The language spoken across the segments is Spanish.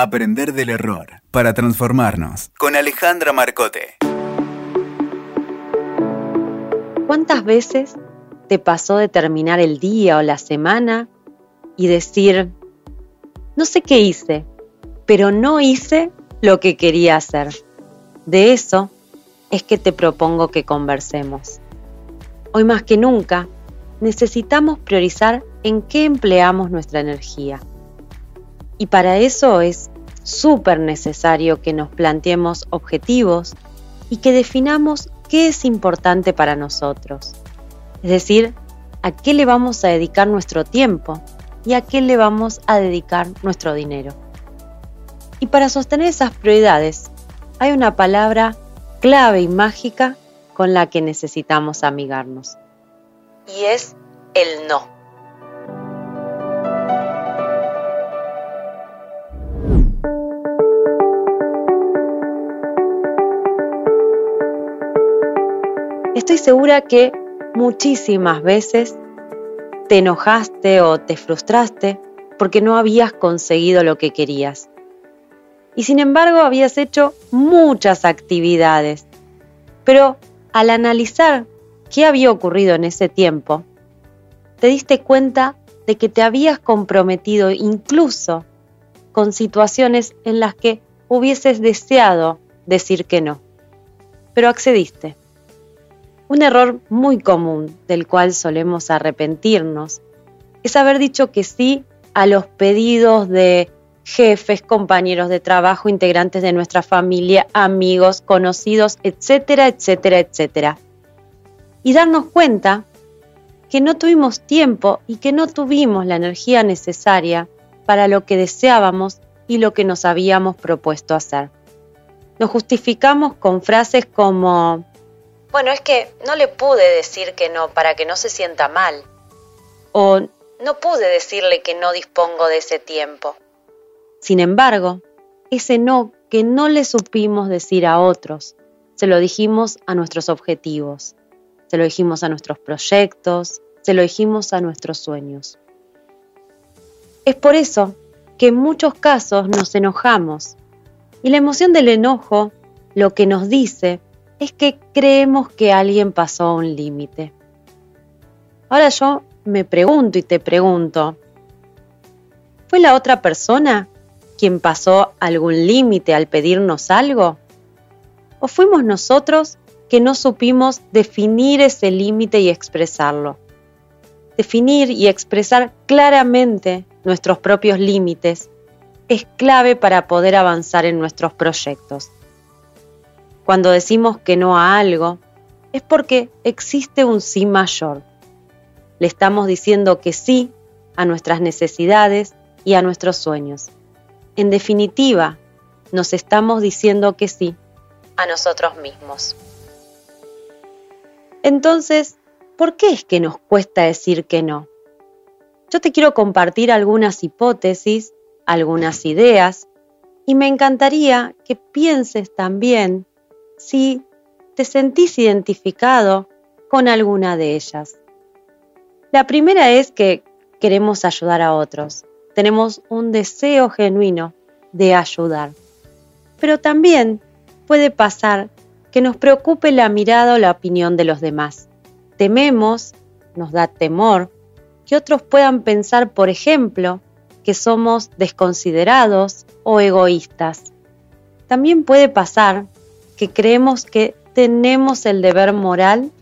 Aprender del error para transformarnos. Con Alejandra Marcote. ¿Cuántas veces te pasó de terminar el día o la semana y decir, no sé qué hice, pero no hice lo que quería hacer? De eso es que te propongo que conversemos. Hoy más que nunca, necesitamos priorizar en qué empleamos nuestra energía. Y para eso es súper necesario que nos planteemos objetivos y que definamos qué es importante para nosotros. Es decir, a qué le vamos a dedicar nuestro tiempo y a qué le vamos a dedicar nuestro dinero. Y para sostener esas prioridades hay una palabra clave y mágica con la que necesitamos amigarnos. Y es el no. Estoy segura que muchísimas veces te enojaste o te frustraste porque no habías conseguido lo que querías. Y sin embargo habías hecho muchas actividades. Pero al analizar qué había ocurrido en ese tiempo, te diste cuenta de que te habías comprometido incluso con situaciones en las que hubieses deseado decir que no, pero accediste. Un error muy común del cual solemos arrepentirnos es haber dicho que sí a los pedidos de jefes, compañeros de trabajo, integrantes de nuestra familia, amigos, conocidos, etcétera, etcétera, etcétera. Y darnos cuenta que no tuvimos tiempo y que no tuvimos la energía necesaria para lo que deseábamos y lo que nos habíamos propuesto hacer. Nos justificamos con frases como, bueno, es que no le pude decir que no para que no se sienta mal. O no pude decirle que no dispongo de ese tiempo. Sin embargo, ese no que no le supimos decir a otros, se lo dijimos a nuestros objetivos, se lo dijimos a nuestros proyectos, se lo dijimos a nuestros sueños. Es por eso que en muchos casos nos enojamos y la emoción del enojo lo que nos dice es que creemos que alguien pasó un límite. Ahora yo me pregunto y te pregunto, ¿fue la otra persona quien pasó algún límite al pedirnos algo? ¿O fuimos nosotros que no supimos definir ese límite y expresarlo? Definir y expresar claramente nuestros propios límites es clave para poder avanzar en nuestros proyectos. Cuando decimos que no a algo, es porque existe un sí mayor. Le estamos diciendo que sí a nuestras necesidades y a nuestros sueños. En definitiva, nos estamos diciendo que sí a nosotros mismos. Entonces, ¿por qué es que nos cuesta decir que no? Yo te quiero compartir algunas hipótesis, algunas ideas, y me encantaría que pienses también si te sentís identificado con alguna de ellas. La primera es que queremos ayudar a otros tenemos un deseo genuino de ayudar. Pero también puede pasar que nos preocupe la mirada o la opinión de los demás. Tememos, nos da temor, que otros puedan pensar, por ejemplo, que somos desconsiderados o egoístas. También puede pasar que creemos que tenemos el deber moral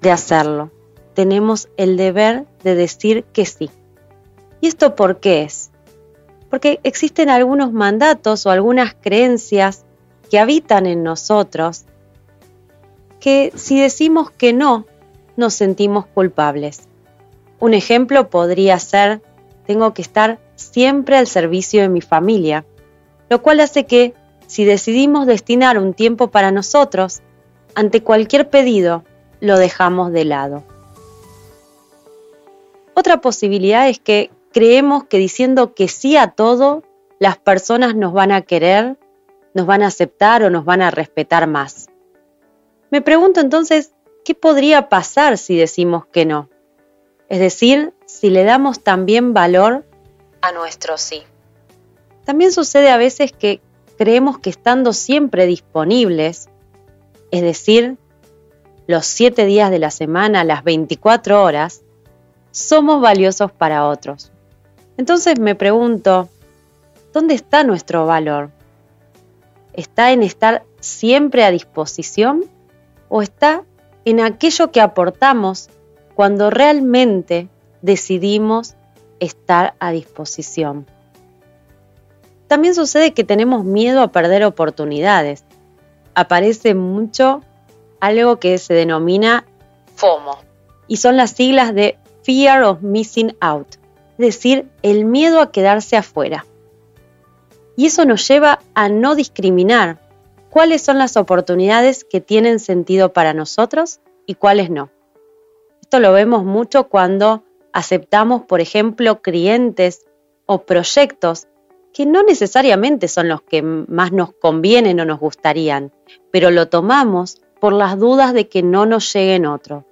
de hacerlo. Tenemos el deber de decir que sí. ¿Y esto por qué es? Porque existen algunos mandatos o algunas creencias que habitan en nosotros que si decimos que no, nos sentimos culpables. Un ejemplo podría ser, tengo que estar siempre al servicio de mi familia, lo cual hace que, si decidimos destinar un tiempo para nosotros, ante cualquier pedido, lo dejamos de lado. Otra posibilidad es que creemos que diciendo que sí a todo, las personas nos van a querer, nos van a aceptar o nos van a respetar más. Me pregunto entonces, ¿qué podría pasar si decimos que no? Es decir, si le damos también valor a nuestro sí. También sucede a veces que creemos que estando siempre disponibles, es decir, los siete días de la semana, las 24 horas, somos valiosos para otros. Entonces me pregunto, ¿dónde está nuestro valor? ¿Está en estar siempre a disposición o está en aquello que aportamos cuando realmente decidimos estar a disposición? También sucede que tenemos miedo a perder oportunidades. Aparece mucho algo que se denomina FOMO y son las siglas de Fear of Missing Out, es decir, el miedo a quedarse afuera. Y eso nos lleva a no discriminar cuáles son las oportunidades que tienen sentido para nosotros y cuáles no. Esto lo vemos mucho cuando aceptamos, por ejemplo, clientes o proyectos que no necesariamente son los que más nos convienen o nos gustarían, pero lo tomamos por las dudas de que no nos lleguen otro.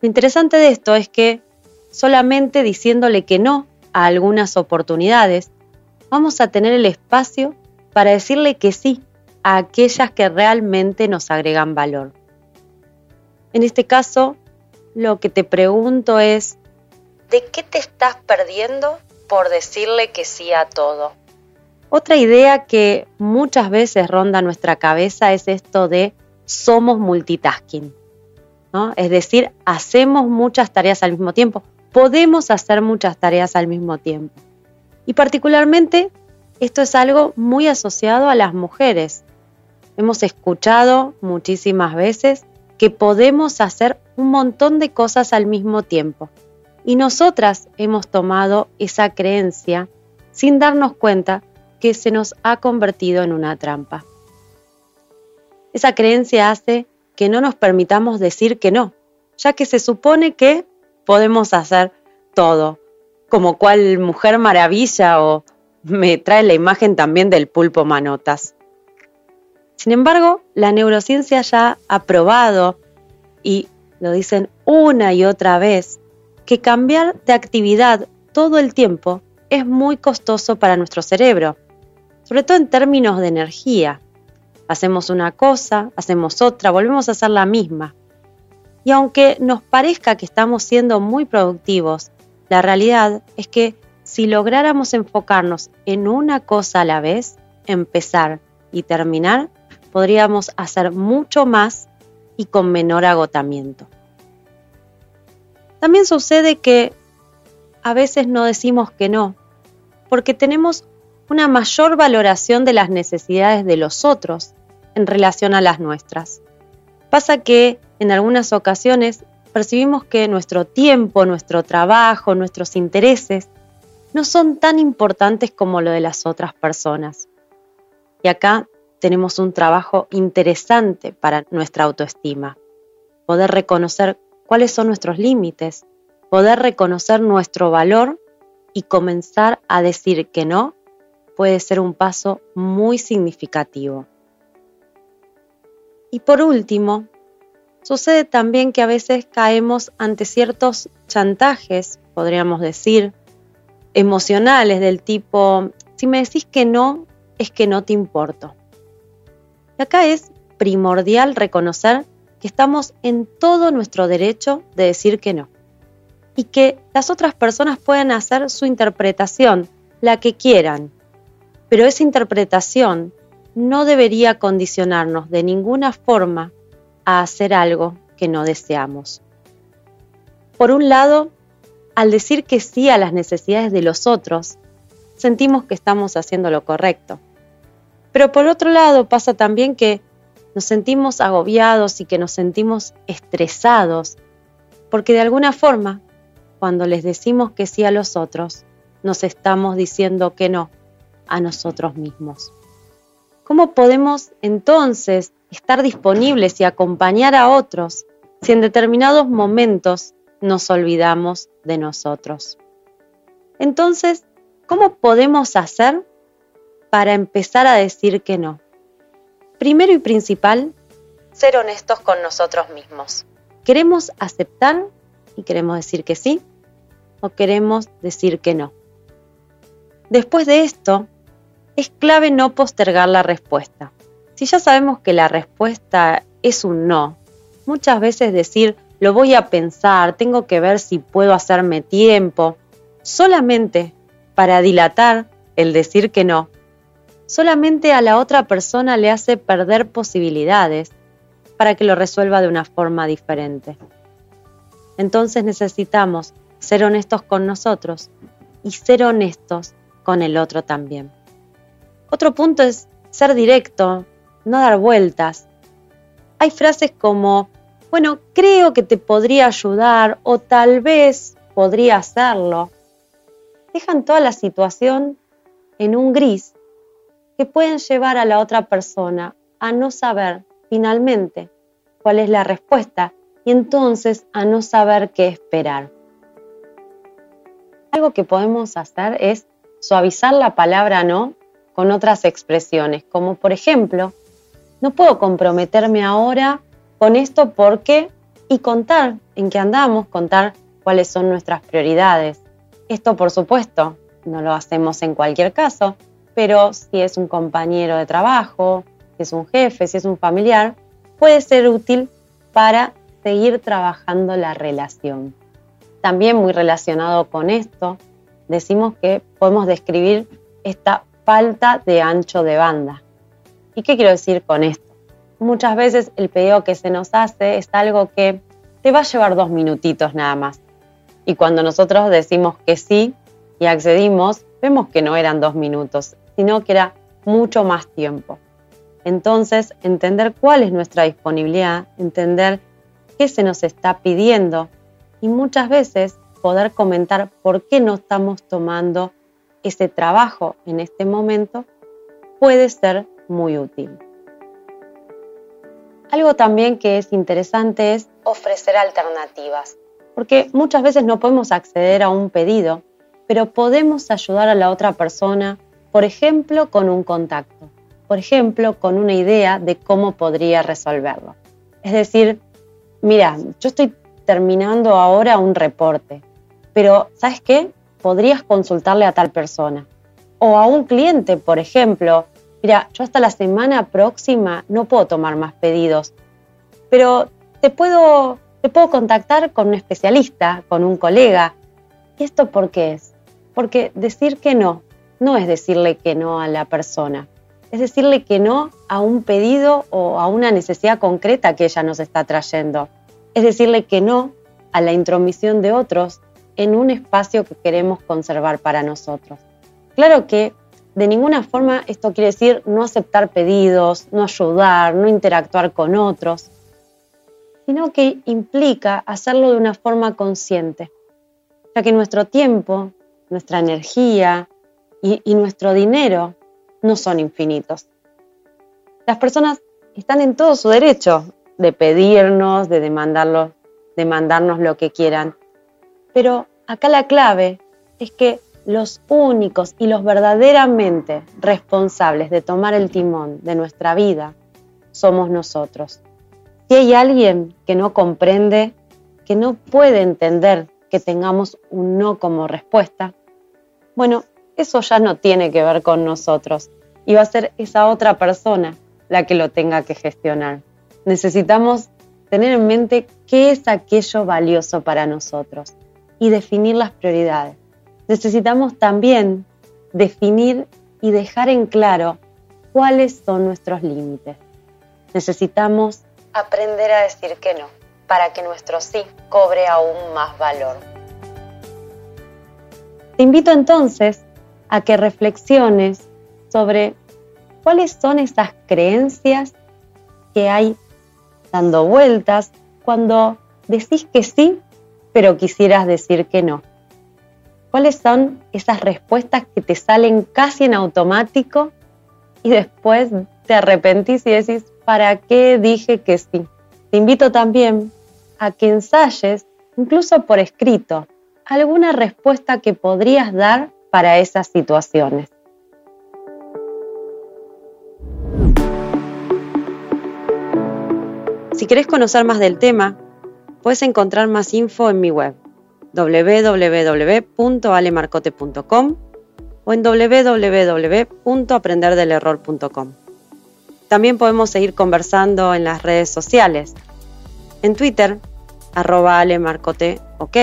Lo interesante de esto es que solamente diciéndole que no a algunas oportunidades, vamos a tener el espacio para decirle que sí a aquellas que realmente nos agregan valor. En este caso, lo que te pregunto es, ¿de qué te estás perdiendo por decirle que sí a todo? Otra idea que muchas veces ronda nuestra cabeza es esto de somos multitasking. ¿no? Es decir, hacemos muchas tareas al mismo tiempo, podemos hacer muchas tareas al mismo tiempo. Y particularmente esto es algo muy asociado a las mujeres. Hemos escuchado muchísimas veces que podemos hacer un montón de cosas al mismo tiempo. Y nosotras hemos tomado esa creencia sin darnos cuenta que se nos ha convertido en una trampa. Esa creencia hace que no nos permitamos decir que no, ya que se supone que podemos hacer todo, como cual mujer maravilla o me trae la imagen también del pulpo manotas. Sin embargo, la neurociencia ya ha probado, y lo dicen una y otra vez, que cambiar de actividad todo el tiempo es muy costoso para nuestro cerebro, sobre todo en términos de energía. Hacemos una cosa, hacemos otra, volvemos a hacer la misma. Y aunque nos parezca que estamos siendo muy productivos, la realidad es que si lográramos enfocarnos en una cosa a la vez, empezar y terminar, podríamos hacer mucho más y con menor agotamiento. También sucede que a veces no decimos que no, porque tenemos una mayor valoración de las necesidades de los otros en relación a las nuestras. Pasa que en algunas ocasiones percibimos que nuestro tiempo, nuestro trabajo, nuestros intereses no son tan importantes como lo de las otras personas. Y acá tenemos un trabajo interesante para nuestra autoestima. Poder reconocer cuáles son nuestros límites, poder reconocer nuestro valor y comenzar a decir que no puede ser un paso muy significativo. Y por último, sucede también que a veces caemos ante ciertos chantajes, podríamos decir, emocionales del tipo, si me decís que no, es que no te importo. Y acá es primordial reconocer que estamos en todo nuestro derecho de decir que no. Y que las otras personas pueden hacer su interpretación, la que quieran, pero esa interpretación no debería condicionarnos de ninguna forma a hacer algo que no deseamos. Por un lado, al decir que sí a las necesidades de los otros, sentimos que estamos haciendo lo correcto. Pero por otro lado pasa también que nos sentimos agobiados y que nos sentimos estresados, porque de alguna forma, cuando les decimos que sí a los otros, nos estamos diciendo que no a nosotros mismos. ¿Cómo podemos entonces estar disponibles y acompañar a otros si en determinados momentos nos olvidamos de nosotros? Entonces, ¿cómo podemos hacer para empezar a decir que no? Primero y principal, ser honestos con nosotros mismos. ¿Queremos aceptar y queremos decir que sí? ¿O queremos decir que no? Después de esto, es clave no postergar la respuesta. Si ya sabemos que la respuesta es un no, muchas veces decir lo voy a pensar, tengo que ver si puedo hacerme tiempo, solamente para dilatar el decir que no, solamente a la otra persona le hace perder posibilidades para que lo resuelva de una forma diferente. Entonces necesitamos ser honestos con nosotros y ser honestos con el otro también. Otro punto es ser directo, no dar vueltas. Hay frases como, bueno, creo que te podría ayudar o tal vez podría hacerlo. Dejan toda la situación en un gris que pueden llevar a la otra persona a no saber finalmente cuál es la respuesta y entonces a no saber qué esperar. Algo que podemos hacer es suavizar la palabra no con otras expresiones, como por ejemplo, no puedo comprometerme ahora con esto porque y contar en qué andamos, contar cuáles son nuestras prioridades. Esto, por supuesto, no lo hacemos en cualquier caso, pero si es un compañero de trabajo, si es un jefe, si es un familiar, puede ser útil para seguir trabajando la relación. También muy relacionado con esto, decimos que podemos describir esta falta de ancho de banda. ¿Y qué quiero decir con esto? Muchas veces el pedido que se nos hace es algo que te va a llevar dos minutitos nada más. Y cuando nosotros decimos que sí y accedimos, vemos que no eran dos minutos, sino que era mucho más tiempo. Entonces, entender cuál es nuestra disponibilidad, entender qué se nos está pidiendo y muchas veces poder comentar por qué no estamos tomando ese trabajo en este momento puede ser muy útil. Algo también que es interesante es ofrecer alternativas, porque muchas veces no podemos acceder a un pedido, pero podemos ayudar a la otra persona, por ejemplo, con un contacto, por ejemplo, con una idea de cómo podría resolverlo. Es decir, mira, yo estoy terminando ahora un reporte, pero ¿sabes qué? Podrías consultarle a tal persona. O a un cliente, por ejemplo, mira, yo hasta la semana próxima no puedo tomar más pedidos, pero te puedo, te puedo contactar con un especialista, con un colega. ¿Y esto por qué es? Porque decir que no, no es decirle que no a la persona, es decirle que no a un pedido o a una necesidad concreta que ella nos está trayendo. Es decirle que no a la intromisión de otros en un espacio que queremos conservar para nosotros. Claro que de ninguna forma esto quiere decir no aceptar pedidos, no ayudar, no interactuar con otros, sino que implica hacerlo de una forma consciente, ya que nuestro tiempo, nuestra energía y, nuestro dinero no son infinitos. Las personas están en todo su derecho de pedirnos, de demandarlo, demandarnos lo que quieran, pero acá la clave es que los únicos y los verdaderamente responsables de tomar el timón de nuestra vida somos nosotros. Si hay alguien que no comprende, que no puede entender que tengamos un no como respuesta, bueno, eso ya no tiene que ver con nosotros y va a ser esa otra persona la que lo tenga que gestionar. Necesitamos tener en mente qué es aquello valioso para nosotros y definir las prioridades. Necesitamos también definir y dejar en claro cuáles son nuestros límites. Necesitamos aprender a decir que no para que nuestro sí cobre aún más valor. Te invito entonces a que reflexiones sobre cuáles son esas creencias que hay dando vueltas cuando decís que sí pero quisieras decir que no. ¿Cuáles son esas respuestas que te salen casi en automático y después te arrepentís y decís, ¿para qué dije que sí? Te invito también a que ensayes, incluso por escrito, alguna respuesta que podrías dar para esas situaciones. Si querés conocer más del tema, Puedes encontrar más info en mi web www.alemarcote.com o en www.aprenderdelerror.com. También podemos seguir conversando en las redes sociales. En Twitter, arroba alemarcote, ok.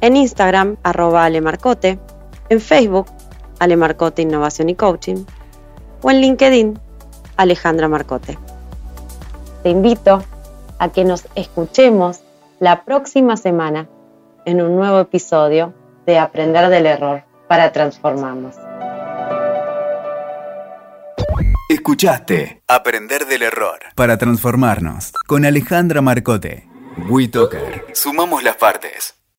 En Instagram, arroba alemarcote. En Facebook, Alemarcote Innovación y Coaching. O en LinkedIn, Alejandra Marcote. Te invito a que nos escuchemos la próxima semana en un nuevo episodio de Aprender del Error para Transformarnos. Escuchaste Aprender del Error para Transformarnos con Alejandra Marcote. WeToker. Sumamos las partes.